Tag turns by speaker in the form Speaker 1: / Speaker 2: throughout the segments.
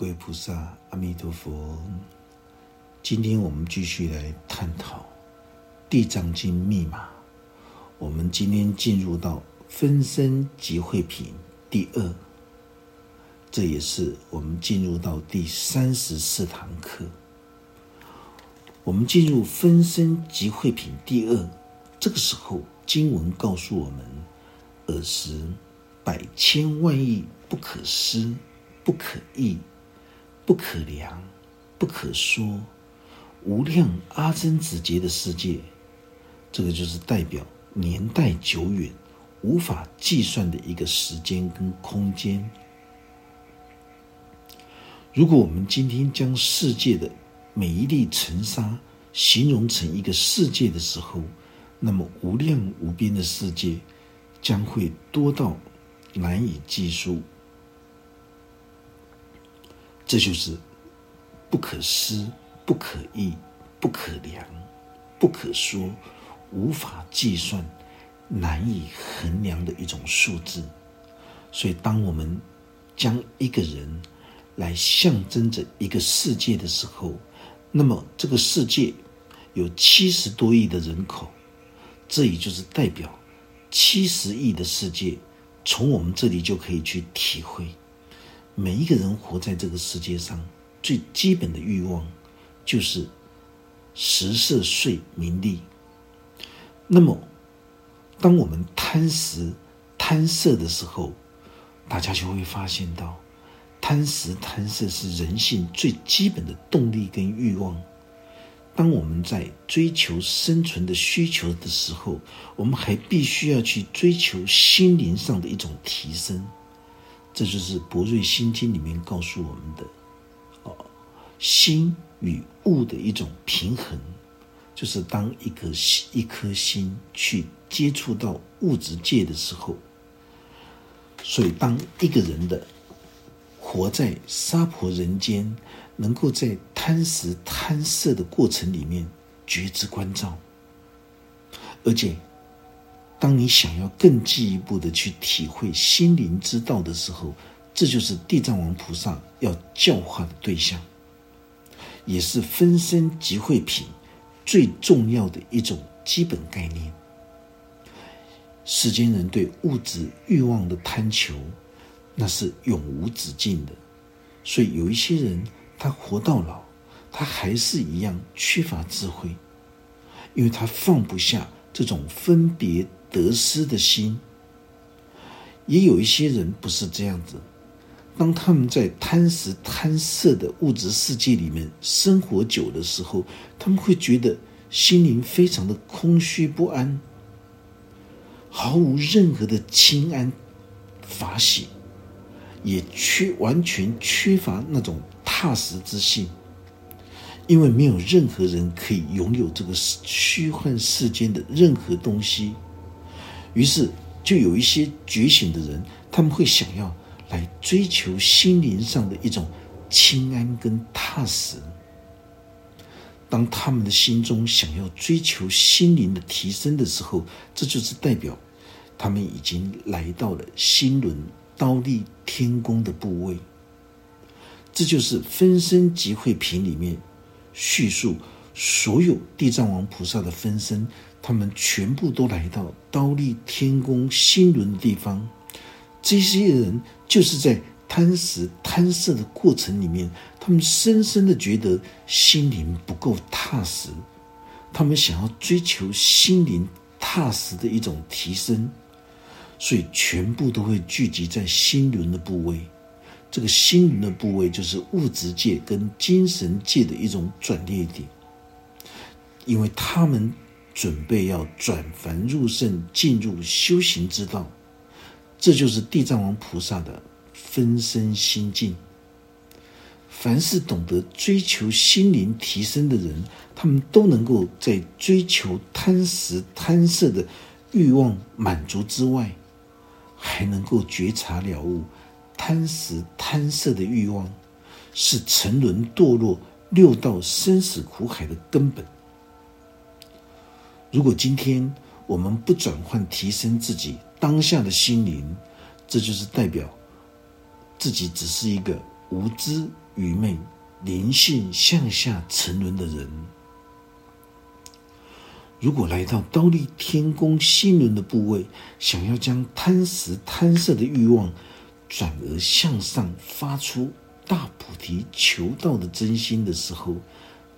Speaker 1: 各位菩萨，阿弥陀佛。今天我们继续来探讨《地藏经》密码。我们今天进入到分身集会品第二，这也是我们进入到第三十四堂课。我们进入分身集会品第二，这个时候经文告诉我们：尔时百千万亿不可思、不可议、不可量、不可说。无量阿僧子劫的世界，这个就是代表年代久远、无法计算的一个时间跟空间。如果我们今天将世界的每一粒尘沙形容成一个世界的时候，那么无量无边的世界将会多到难以计数。这就是不可思。不可议、不可量、不可说、无法计算、难以衡量的一种数字。所以，当我们将一个人来象征着一个世界的时候，那么这个世界有七十多亿的人口，这也就是代表七十亿的世界。从我们这里就可以去体会，每一个人活在这个世界上最基本的欲望。就是食色睡名利。那么，当我们贪食贪色的时候，大家就会发现到，贪食贪色是人性最基本的动力跟欲望。当我们在追求生存的需求的时候，我们还必须要去追求心灵上的一种提升。这就是《博瑞心经》里面告诉我们的：哦，心。与物的一种平衡，就是当一颗心一颗心去接触到物质界的时候，所以当一个人的活在娑婆人间，能够在贪食贪色的过程里面觉知关照，而且当你想要更进一步的去体会心灵之道的时候，这就是地藏王菩萨要教化的对象。也是分身集会品最重要的一种基本概念。世间人对物质欲望的贪求，那是永无止境的。所以有一些人，他活到老，他还是一样缺乏智慧，因为他放不下这种分别得失的心。也有一些人不是这样子。当他们在贪食贪色的物质世界里面生活久的时候，他们会觉得心灵非常的空虚不安，毫无任何的清安法喜，也缺完全缺乏那种踏实之性，因为没有任何人可以拥有这个虚幻世间的任何东西，于是就有一些觉醒的人，他们会想要。来追求心灵上的一种清安跟踏实。当他们的心中想要追求心灵的提升的时候，这就是代表他们已经来到了心轮刀立天宫的部位。这就是分身集会品里面叙述所有地藏王菩萨的分身，他们全部都来到刀立天宫心轮的地方。这些人就是在贪食贪色的过程里面，他们深深的觉得心灵不够踏实，他们想要追求心灵踏实的一种提升，所以全部都会聚集在心轮的部位。这个心轮的部位就是物质界跟精神界的一种转捩点，因为他们准备要转凡入圣，进入修行之道。这就是地藏王菩萨的分身心境。凡是懂得追求心灵提升的人，他们都能够在追求贪食贪色的欲望满足之外，还能够觉察了悟贪食贪色的欲望是沉沦堕落六道生死苦海的根本。如果今天我们不转换提升自己，当下的心灵，这就是代表自己只是一个无知愚昧、灵性向下沉沦的人。如果来到刀立天宫心轮的部位，想要将贪食贪色的欲望转而向上发出大菩提求道的真心的时候，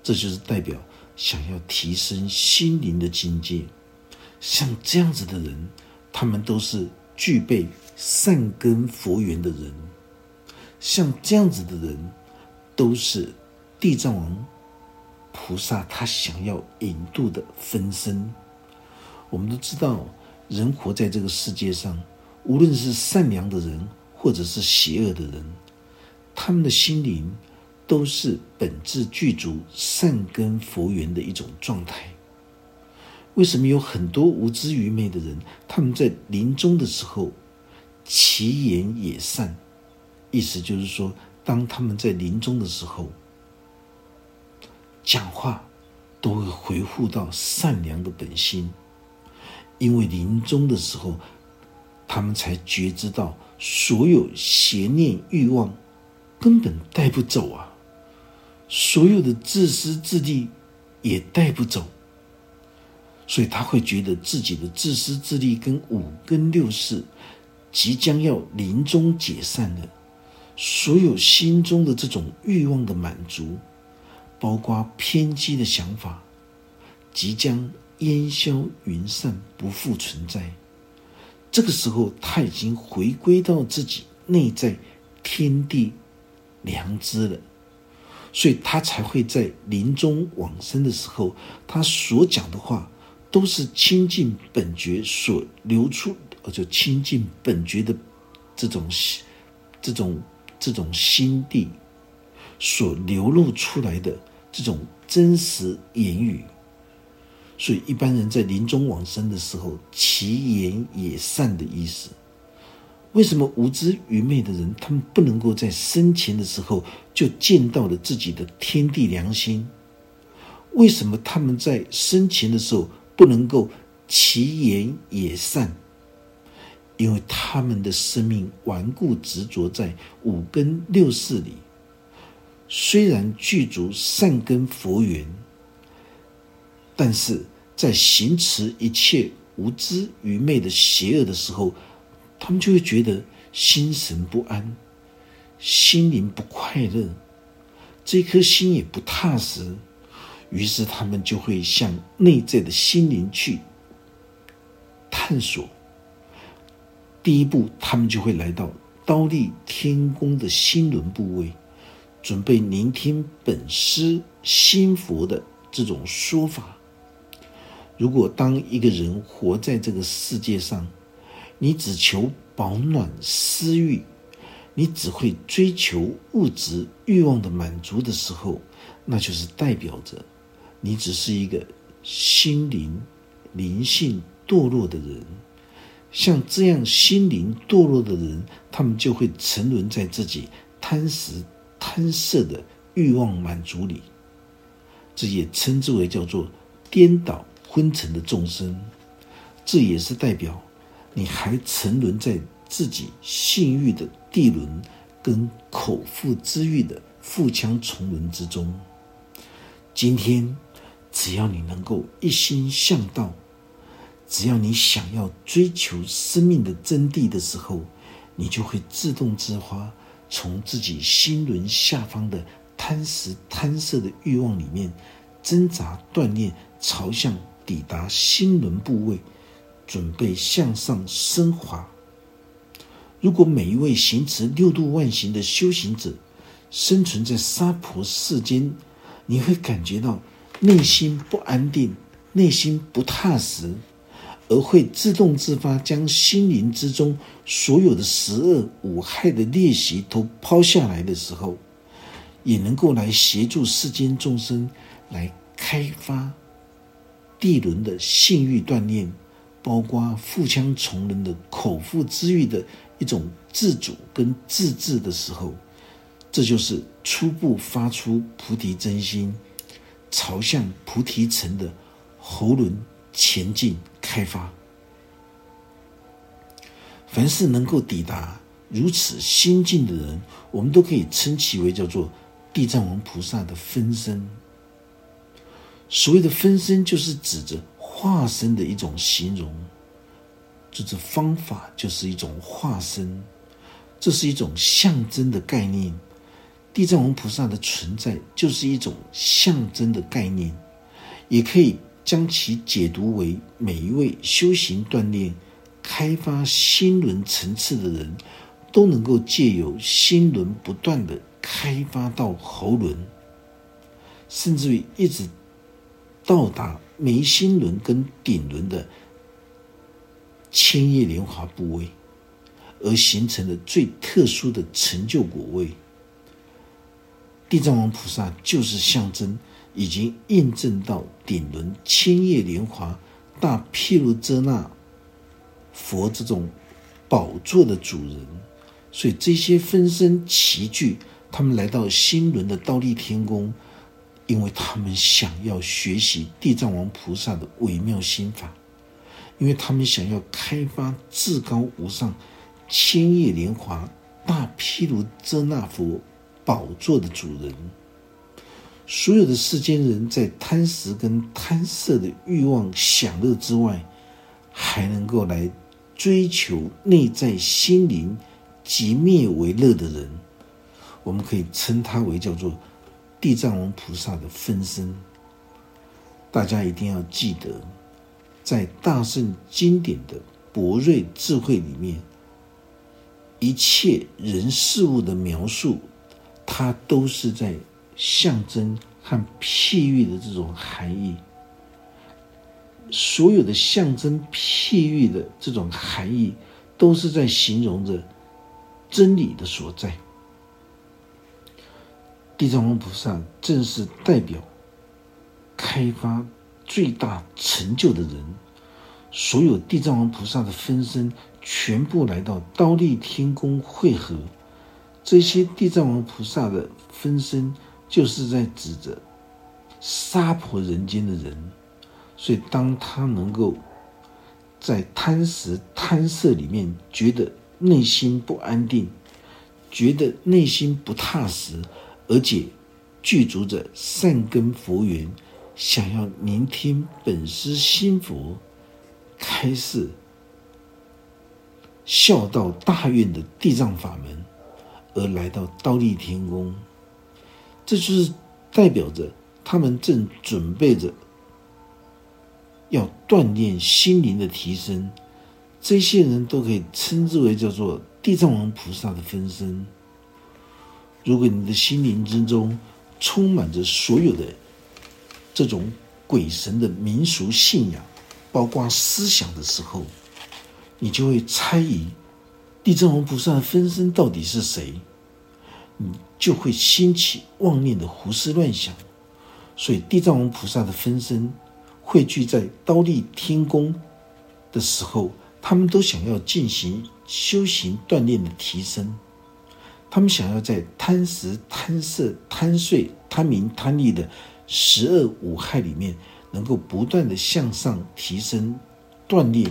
Speaker 1: 这就是代表想要提升心灵的境界。像这样子的人，他们都是具备善根佛缘的人。像这样子的人，都是地藏王。菩萨他想要引渡的分身，我们都知道，人活在这个世界上，无论是善良的人，或者是邪恶的人，他们的心灵都是本质具足善根佛缘的一种状态。为什么有很多无知愚昧的人，他们在临终的时候，其言也善？意思就是说，当他们在临终的时候。讲话都会回复到善良的本心，因为临终的时候，他们才觉知到所有邪念欲望根本带不走啊，所有的自私自利也带不走，所以他会觉得自己的自私自利跟五根六识即将要临终解散了，所有心中的这种欲望的满足。包括偏激的想法，即将烟消云散，不复存在。这个时候，他已经回归到自己内在天地良知了，所以他才会在临终往生的时候，他所讲的话都是亲近本觉所流出，呃，就亲近本觉的这种、这种、这种心地所流露出来的。这种真实言语，所以一般人在临终往生的时候，其言也善的意思。为什么无知愚昧的人，他们不能够在生前的时候就见到了自己的天地良心？为什么他们在生前的时候不能够其言也善？因为他们的生命顽固执着在五根六识里。虽然具足善根佛缘，但是在行持一切无知愚昧的邪恶的时候，他们就会觉得心神不安，心灵不快乐，这颗心也不踏实。于是他们就会向内在的心灵去探索。第一步，他们就会来到刀立天宫的心轮部位。准备聆听本师心佛的这种说法。如果当一个人活在这个世界上，你只求保暖私欲，你只会追求物质欲望的满足的时候，那就是代表着你只是一个心灵灵性堕落的人。像这样心灵堕落的人，他们就会沉沦在自己贪食。贪色的欲望满足里，这也称之为叫做颠倒昏沉的众生。这也是代表你还沉沦在自己性欲的地轮跟口腹之欲的腹腔重轮之中。今天，只要你能够一心向道，只要你想要追求生命的真谛的时候，你就会自动自发。从自己心轮下方的贪食贪色的欲望里面挣扎锻炼，朝向抵达心轮部位，准备向上升华。如果每一位行持六度万行的修行者生存在娑婆世间，你会感觉到内心不安定，内心不踏实。而会自动自发将心灵之中所有的十恶五害的练习都抛下来的时候，也能够来协助世间众生来开发地轮的性欲锻炼，包括腹腔虫轮的口腹之欲的一种自主跟自治的时候，这就是初步发出菩提真心，朝向菩提城的喉轮前进。开发，凡是能够抵达如此心境的人，我们都可以称其为叫做地藏王菩萨的分身。所谓的分身，就是指着化身的一种形容。就是方法，就是一种化身，这是一种象征的概念。地藏王菩萨的存在，就是一种象征的概念，也可以将其解读为每一位修行锻炼、开发心轮层次的人，都能够借由心轮不断的开发到喉轮，甚至于一直到达眉心轮跟顶轮的。千叶莲华部位，而形成了最特殊的成就果位。地藏王菩萨就是象征，已经印证到顶轮千叶莲华大毗卢遮那佛这种宝座的主人。所以这些分身齐聚，他们来到新轮的倒立天宫，因为他们想要学习地藏王菩萨的微妙心法。因为他们想要开发至高无上、千叶莲华大毗卢遮那佛宝座的主人，所有的世间人在贪食跟贪色的欲望享乐之外，还能够来追求内在心灵即灭为乐的人，我们可以称他为叫做地藏王菩萨的分身。大家一定要记得。在大圣经典的博瑞智慧里面，一切人事物的描述，它都是在象征和譬喻的这种含义。所有的象征譬喻的这种含义，都是在形容着真理的所在。地藏王菩萨正是代表开发。最大成就的人，所有地藏王菩萨的分身全部来到刀立天宫汇合。这些地藏王菩萨的分身，就是在指着杀婆人间的人。所以，当他能够在贪食贪色里面觉得内心不安定，觉得内心不踏实，而且具足着善根佛缘。想要聆听本师心佛开示孝道大愿的地藏法门，而来到刀立天宫，这就是代表着他们正准备着要锻炼心灵的提升。这些人都可以称之为叫做地藏王菩萨的分身。如果你的心灵之中充满着所有的。这种鬼神的民俗信仰，包括思想的时候，你就会猜疑地藏王菩萨的分身到底是谁，你就会兴起妄念的胡思乱想。所以，地藏王菩萨的分身汇聚在刀立天宫的时候，他们都想要进行修行锻炼的提升，他们想要在贪食、贪色、贪睡、贪名、贪利的。十二五害里面，能够不断的向上提升、锻炼。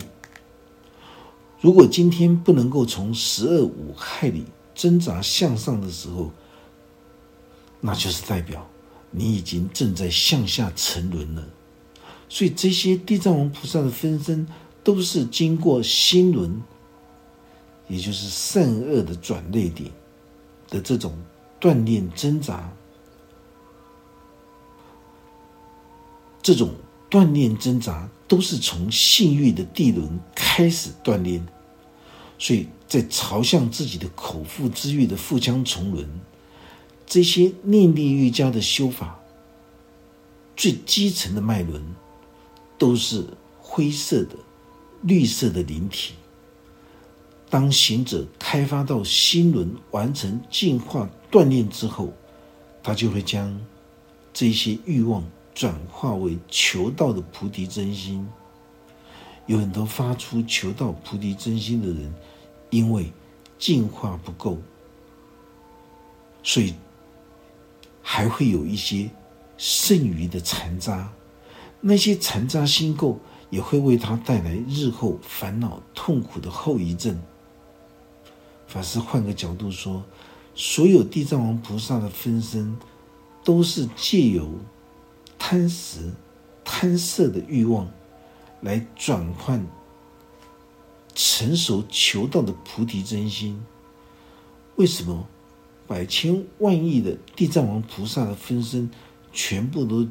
Speaker 1: 如果今天不能够从十二五害里挣扎向上的时候，那就是代表你已经正在向下沉沦了。所以这些地藏王菩萨的分身，都是经过心轮，也就是善恶的转捩点的这种锻炼挣扎。这种锻炼挣扎都是从性欲的地轮开始锻炼，所以在朝向自己的口腹之欲的腹腔重轮，这些念力瑜伽的修法，最基层的脉轮都是灰色的、绿色的灵体。当行者开发到心轮完成进化锻炼之后，他就会将这些欲望。转化为求道的菩提真心，有很多发出求道菩提真心的人，因为进化不够，所以还会有一些剩余的残渣。那些残渣心垢也会为他带来日后烦恼痛苦的后遗症。法师换个角度说，所有地藏王菩萨的分身都是借由贪食、贪色的欲望来转换成熟求道的菩提真心。为什么百千万亿的地藏王菩萨的分身全部都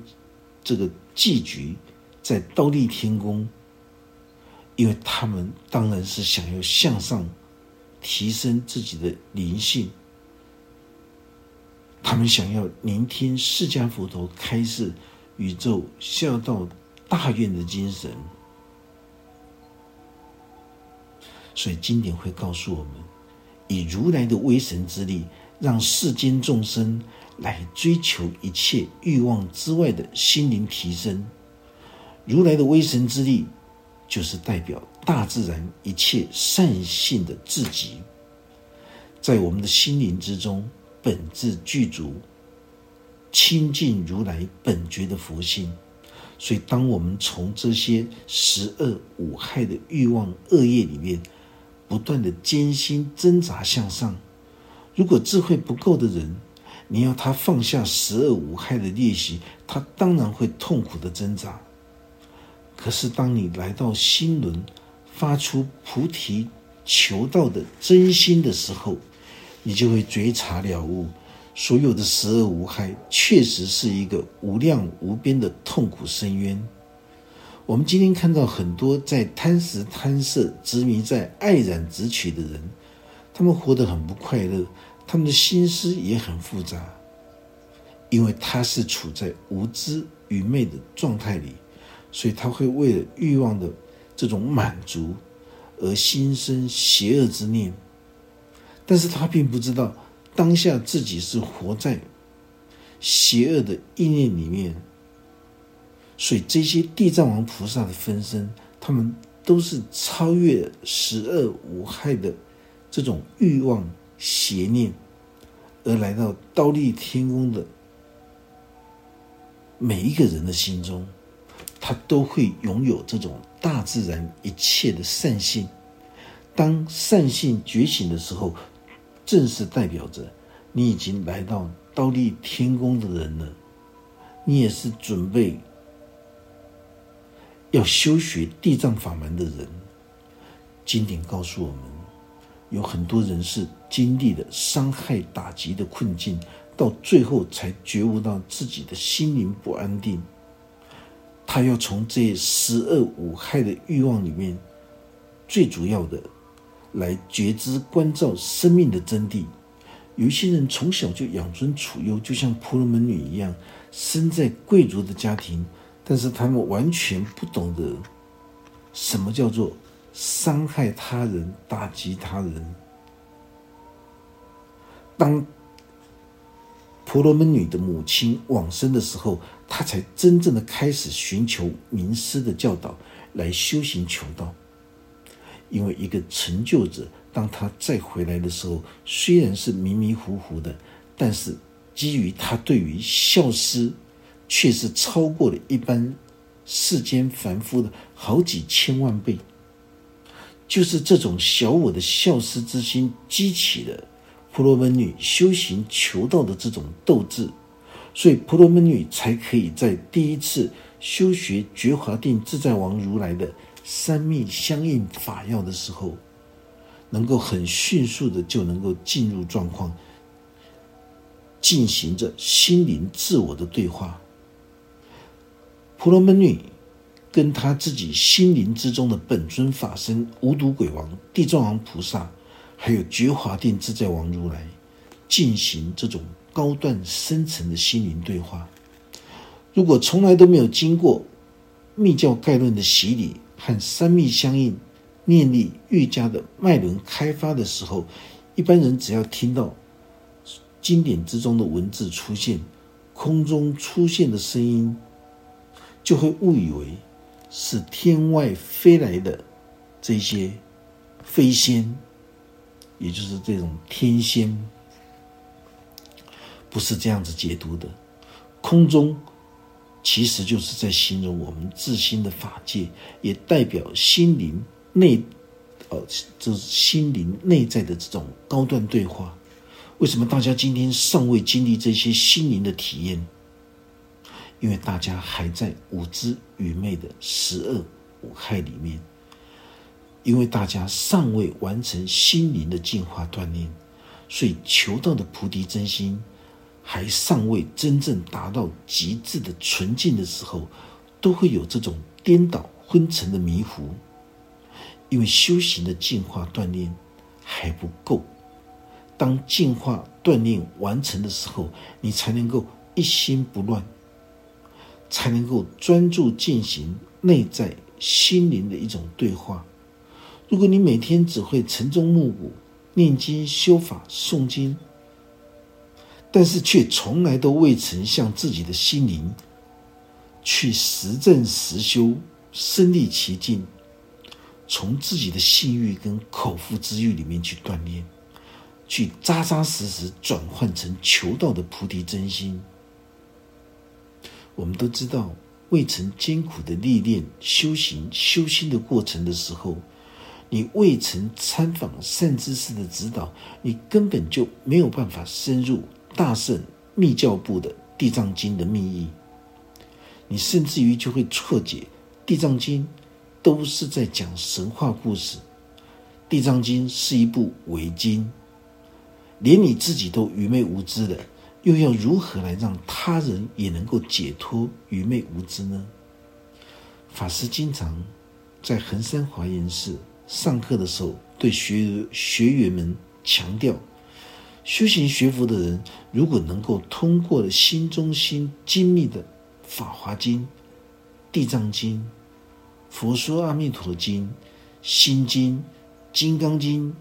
Speaker 1: 这个寄居在刀立天宫？因为他们当然是想要向上提升自己的灵性。他们想要聆听释迦佛陀开示宇宙孝道大愿的精神，所以经典会告诉我们：以如来的威神之力，让世间众生来追求一切欲望之外的心灵提升。如来的威神之力，就是代表大自然一切善性的自极，在我们的心灵之中。本质具足，亲近如来本觉的佛性。所以，当我们从这些十恶五害的欲望恶业里面不断的艰辛挣扎向上，如果智慧不够的人，你要他放下十恶五害的练习，他当然会痛苦的挣扎。可是，当你来到心轮，发出菩提求道的真心的时候，你就会觉察了悟，所有的十恶无害，确实是一个无量无边的痛苦深渊。我们今天看到很多在贪食贪色、执迷在爱染执取的人，他们活得很不快乐，他们的心思也很复杂，因为他是处在无知愚昧的状态里，所以他会为了欲望的这种满足而心生邪恶之念。但是他并不知道，当下自己是活在邪恶的意念里面，所以这些地藏王菩萨的分身，他们都是超越十恶无害的这种欲望邪念，而来到刀立天宫的每一个人的心中，他都会拥有这种大自然一切的善性。当善性觉醒的时候。正是代表着你已经来到倒立天宫的人了，你也是准备要修学地藏法门的人。经典告诉我们，有很多人是经历了伤害打击的困境，到最后才觉悟到自己的心灵不安定。他要从这十恶五害的欲望里面，最主要的。来觉知关照生命的真谛。有一些人从小就养尊处优，就像婆罗门女一样，生在贵族的家庭，但是他们完全不懂得什么叫做伤害他人、打击他人。当婆罗门女的母亲往生的时候，她才真正的开始寻求名师的教导，来修行求道。因为一个成就者，当他再回来的时候，虽然是迷迷糊糊的，但是基于他对于孝思，却是超过了一般世间凡夫的好几千万倍。就是这种小我的孝思之心，激起了婆罗门女修行求道的这种斗志，所以婆罗门女才可以在第一次修学觉华定自在王如来的。三密相应法要的时候，能够很迅速的就能够进入状况，进行着心灵自我的对话。婆罗门女跟她自己心灵之中的本尊法身无毒鬼王、地藏王菩萨，还有觉华定自在王如来，进行这种高段深层的心灵对话。如果从来都没有经过密教概论的洗礼，和三密相应、念力愈加的脉轮开发的时候，一般人只要听到经典之中的文字出现，空中出现的声音，就会误以为是天外飞来的这些飞仙，也就是这种天仙，不是这样子解读的，空中。其实就是在形容我们自心的法界，也代表心灵内，呃，就是心灵内在的这种高段对话。为什么大家今天尚未经历这些心灵的体验？因为大家还在无知愚昧的十恶五害里面，因为大家尚未完成心灵的进化锻炼，所以求道的菩提真心还尚未真正达到极致的纯净的时候，都会有这种颠倒昏沉的迷糊。因为修行的进化锻炼还不够，当进化锻炼完成的时候，你才能够一心不乱。才能够专注进行内在心灵的一种对话。如果你每天只会晨钟暮鼓、念经修法、诵经，但是却从来都未曾向自己的心灵去实证实修、身历其境，从自己的性欲跟口腹之欲里面去锻炼，去扎扎实实转换成求道的菩提真心。我们都知道，未曾艰苦的历练、修行、修心的过程的时候，你未曾参访善知识的指导，你根本就没有办法深入大圣密教部的《地藏经》的密意。你甚至于就会错解《地藏经》都是在讲神话故事，《地藏经》是一部伪经，连你自己都愚昧无知的。又要如何来让他人也能够解脱愚昧无知呢？法师经常在衡山华严寺上课的时候，对学学员们强调：修行学佛的人，如果能够通过了心中心精密的《法华经》《地藏经》《佛说阿弥陀经》《心经》《金刚经》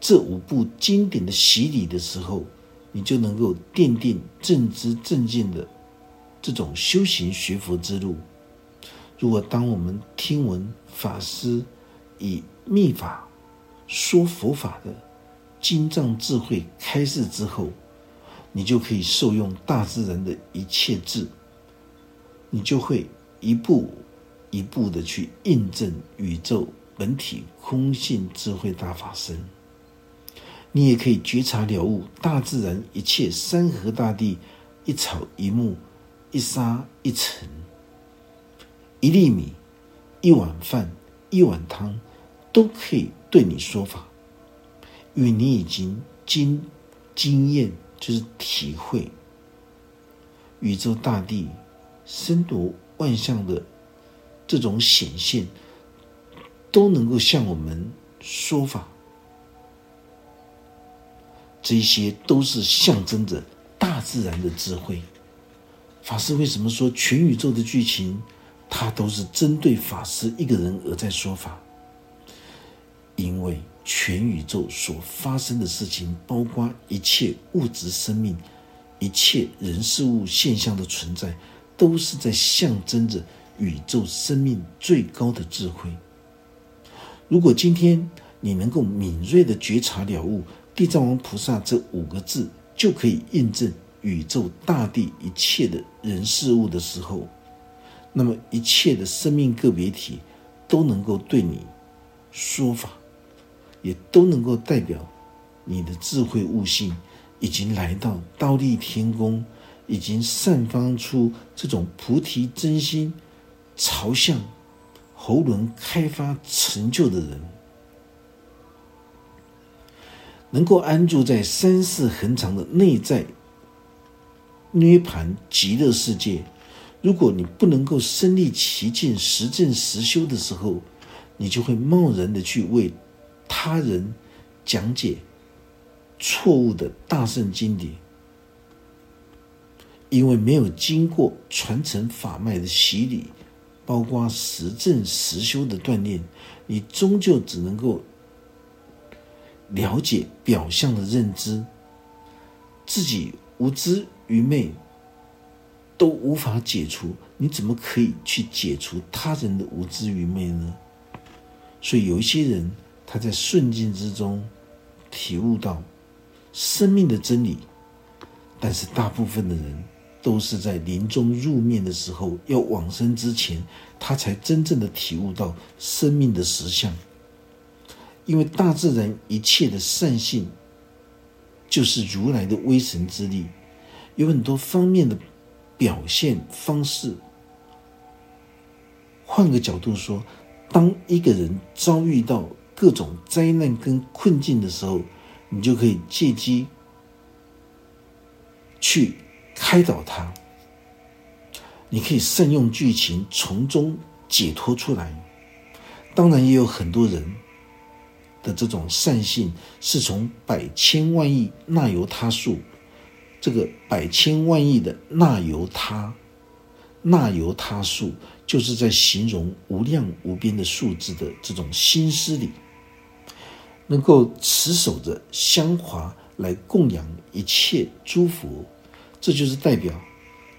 Speaker 1: 这五部经典的洗礼的时候，你就能够奠定正知正见的这种修行学佛之路。如果当我们听闻法师以密法说佛法的经藏智慧开示之后，你就可以受用大自然的一切智，你就会一步一步的去印证宇宙本体空性智慧大法身。你也可以觉察了悟大自然一切山河大地，一草一木，一沙一尘，一粒米，一碗饭，一碗汤，都可以对你说法，因为你已经经经验，就是体会宇宙大地深度万象的这种显现，都能够向我们说法。这些都是象征着大自然的智慧。法师为什么说全宇宙的剧情，它都是针对法师一个人而在说法？因为全宇宙所发生的事情，包括一切物质生命、一切人事物现象的存在，都是在象征着宇宙生命最高的智慧。如果今天你能够敏锐的觉察了悟。地藏王菩萨这五个字就可以印证宇宙大地一切的人事物的时候，那么一切的生命个别体都能够对你说法，也都能够代表你的智慧悟性已经来到道立天宫，已经散发出这种菩提真心，朝向喉轮开发成就的人。能够安住在三世恒常的内在涅盘极乐世界，如果你不能够身历其境、实证实修的时候，你就会贸然的去为他人讲解错误的大圣经典，因为没有经过传承法脉的洗礼，包括实证实修的锻炼，你终究只能够。了解表象的认知，自己无知愚昧都无法解除，你怎么可以去解除他人的无知愚昧呢？所以有一些人他在顺境之中体悟到生命的真理，但是大部分的人都是在临终入灭的时候要往生之前，他才真正的体悟到生命的实相。因为大自然一切的善性就是如来的威神之力，有很多方面的表现方式。换个角度说，当一个人遭遇到各种灾难跟困境的时候，你就可以借机去开导他。你可以善用剧情，从中解脱出来。当然，也有很多人的这种善性，是从百千万亿那由他数，这个百千万亿的那由他，那由他数。就是在形容无量无边的数字的这种心思里，能够持守着香华来供养一切诸佛，这就是代表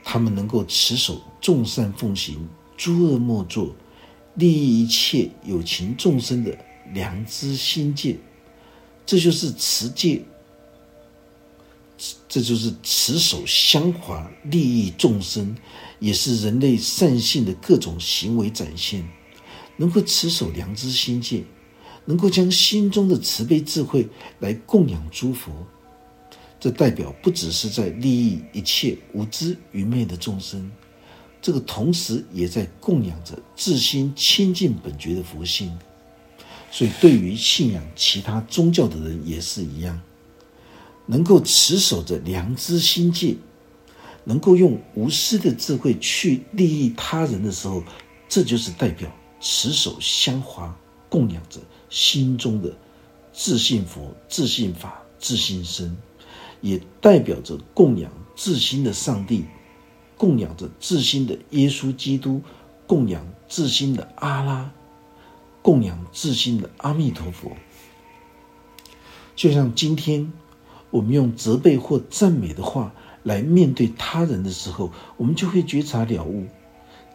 Speaker 1: 他们能够持守众善奉行、诸恶莫作、利益一切有情众生的良知心界，这就是持戒，这就是持守香华利益众生。也是人类善性的各种行为展现，能够持守良知心界，能够将心中的慈悲智慧来供养诸佛，这代表不只是在利益一切无知愚昧的众生，这个同时也在供养着自心清净本觉的佛性。所以，对于信仰其他宗教的人也是一样，能够持守着良知心界。能够用无私的智慧去利益他人的时候，这就是代表持守香华，供养着心中的自信佛、自信法、自信身，也代表着供养自心的上帝，供养着自心的耶稣基督，供养自心的阿拉，供养自心的阿弥陀佛。就像今天我们用责备或赞美的话。来面对他人的时候，我们就会觉察了悟。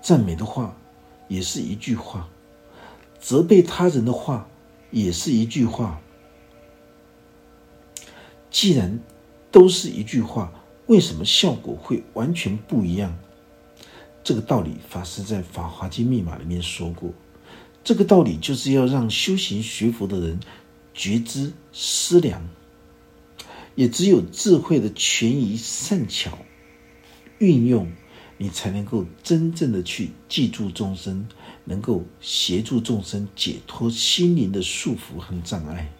Speaker 1: 赞美的话也是一句话，责备他人的话也是一句话。既然都是一句话，为什么效果会完全不一样？这个道理，法师在《法华经密码》里面说过。这个道理就是要让修行学佛的人觉知思量。也只有智慧的权宜善巧运用，你才能够真正的去记住众生，能够协助众生解脱心灵的束缚和障碍。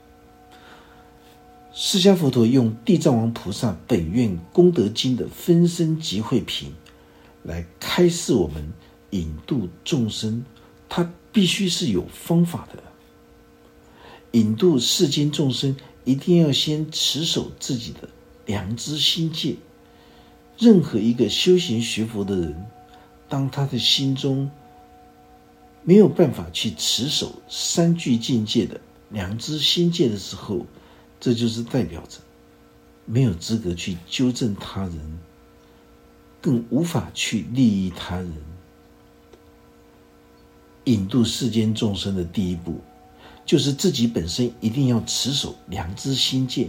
Speaker 1: 释迦佛陀用地藏王菩萨本愿功德经的分身集会品来开示我们引渡众生，他必须是有方法的，引渡世间众生。一定要先持守自己的良知心界。任何一个修行学佛的人，当他的心中没有办法去持守三具境界的良知心界的时候，这就是代表着没有资格去纠正他人，更无法去利益他人。引渡世间众生的第一步。就是自己本身一定要持守良知心界，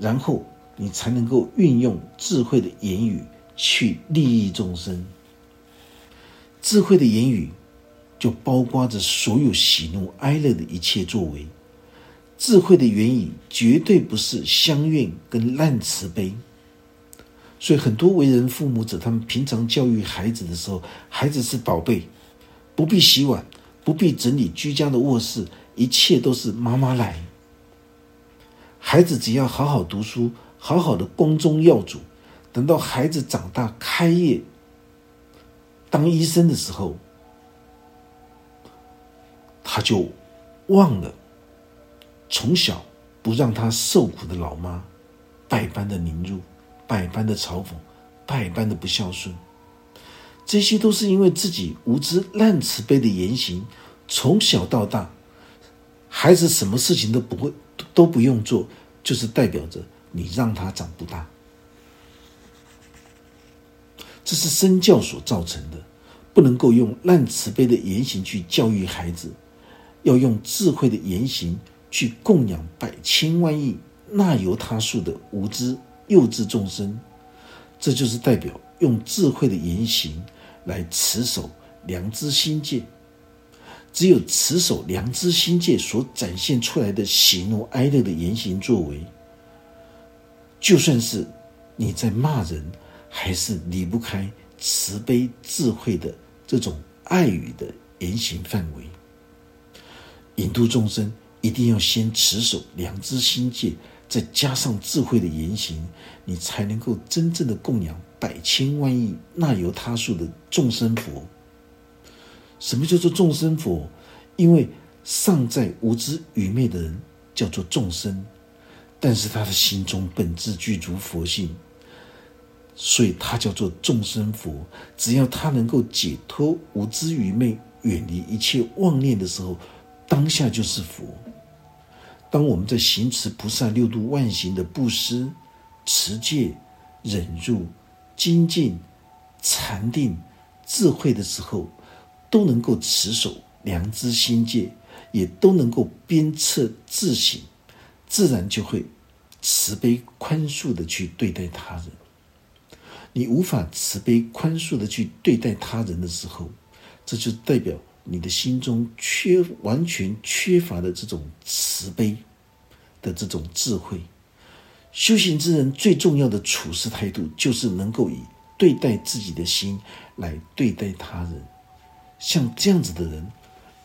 Speaker 1: 然后你才能够运用智慧的言语去利益众生。智慧的言语就包括着所有喜怒哀乐的一切作为。智慧的言语绝对不是相怨跟烂慈悲。所以很多为人父母者，他们平常教育孩子的时候，孩子是宝贝，不必洗碗，不必整理居家的卧室。一切都是妈妈来，孩子只要好好读书，好好的光宗耀祖。等到孩子长大开业当医生的时候，他就忘了从小不让他受苦的老妈，百般的凌辱，百般的嘲讽，百般的不孝顺。这些都是因为自己无知烂慈悲的言行，从小到大。孩子什么事情都不会，都不用做，就是代表着你让他长不大。这是身教所造成的，不能够用烂慈悲的言行去教育孩子，要用智慧的言行去供养百千万亿那由他数的无知幼稚众生。这就是代表用智慧的言行来持守良知心界。只有持守良知心界所展现出来的喜怒哀乐的言行作为，就算是你在骂人，还是离不开慈悲智慧的这种爱语的言行范围。引渡众生，一定要先持守良知心戒，再加上智慧的言行，你才能够真正的供养百千万亿那由他数的众生佛。什么叫做众生佛？因为尚在无知愚昧的人叫做众生，但是他的心中本质具足佛性，所以他叫做众生佛。只要他能够解脱无知愚昧，远离一切妄念的时候，当下就是佛。当我们在行持菩萨六度万行的布施、持戒、忍辱、精进、禅定、智慧的时候，都能够持守良知心戒，也都能够鞭策自省，自然就会慈悲宽恕的去对待他人。你无法慈悲宽恕的去对待他人的时候，这就代表你的心中缺完全缺乏的这种慈悲的这种智慧。修行之人最重要的处事态度，就是能够以对待自己的心来对待他人。像这样子的人，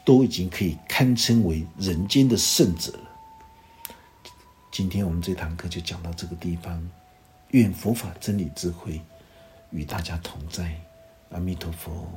Speaker 1: 都已经可以堪称为人间的圣者了。今天我们这堂课就讲到这个地方，愿佛法真理智慧与大家同在，阿弥陀佛。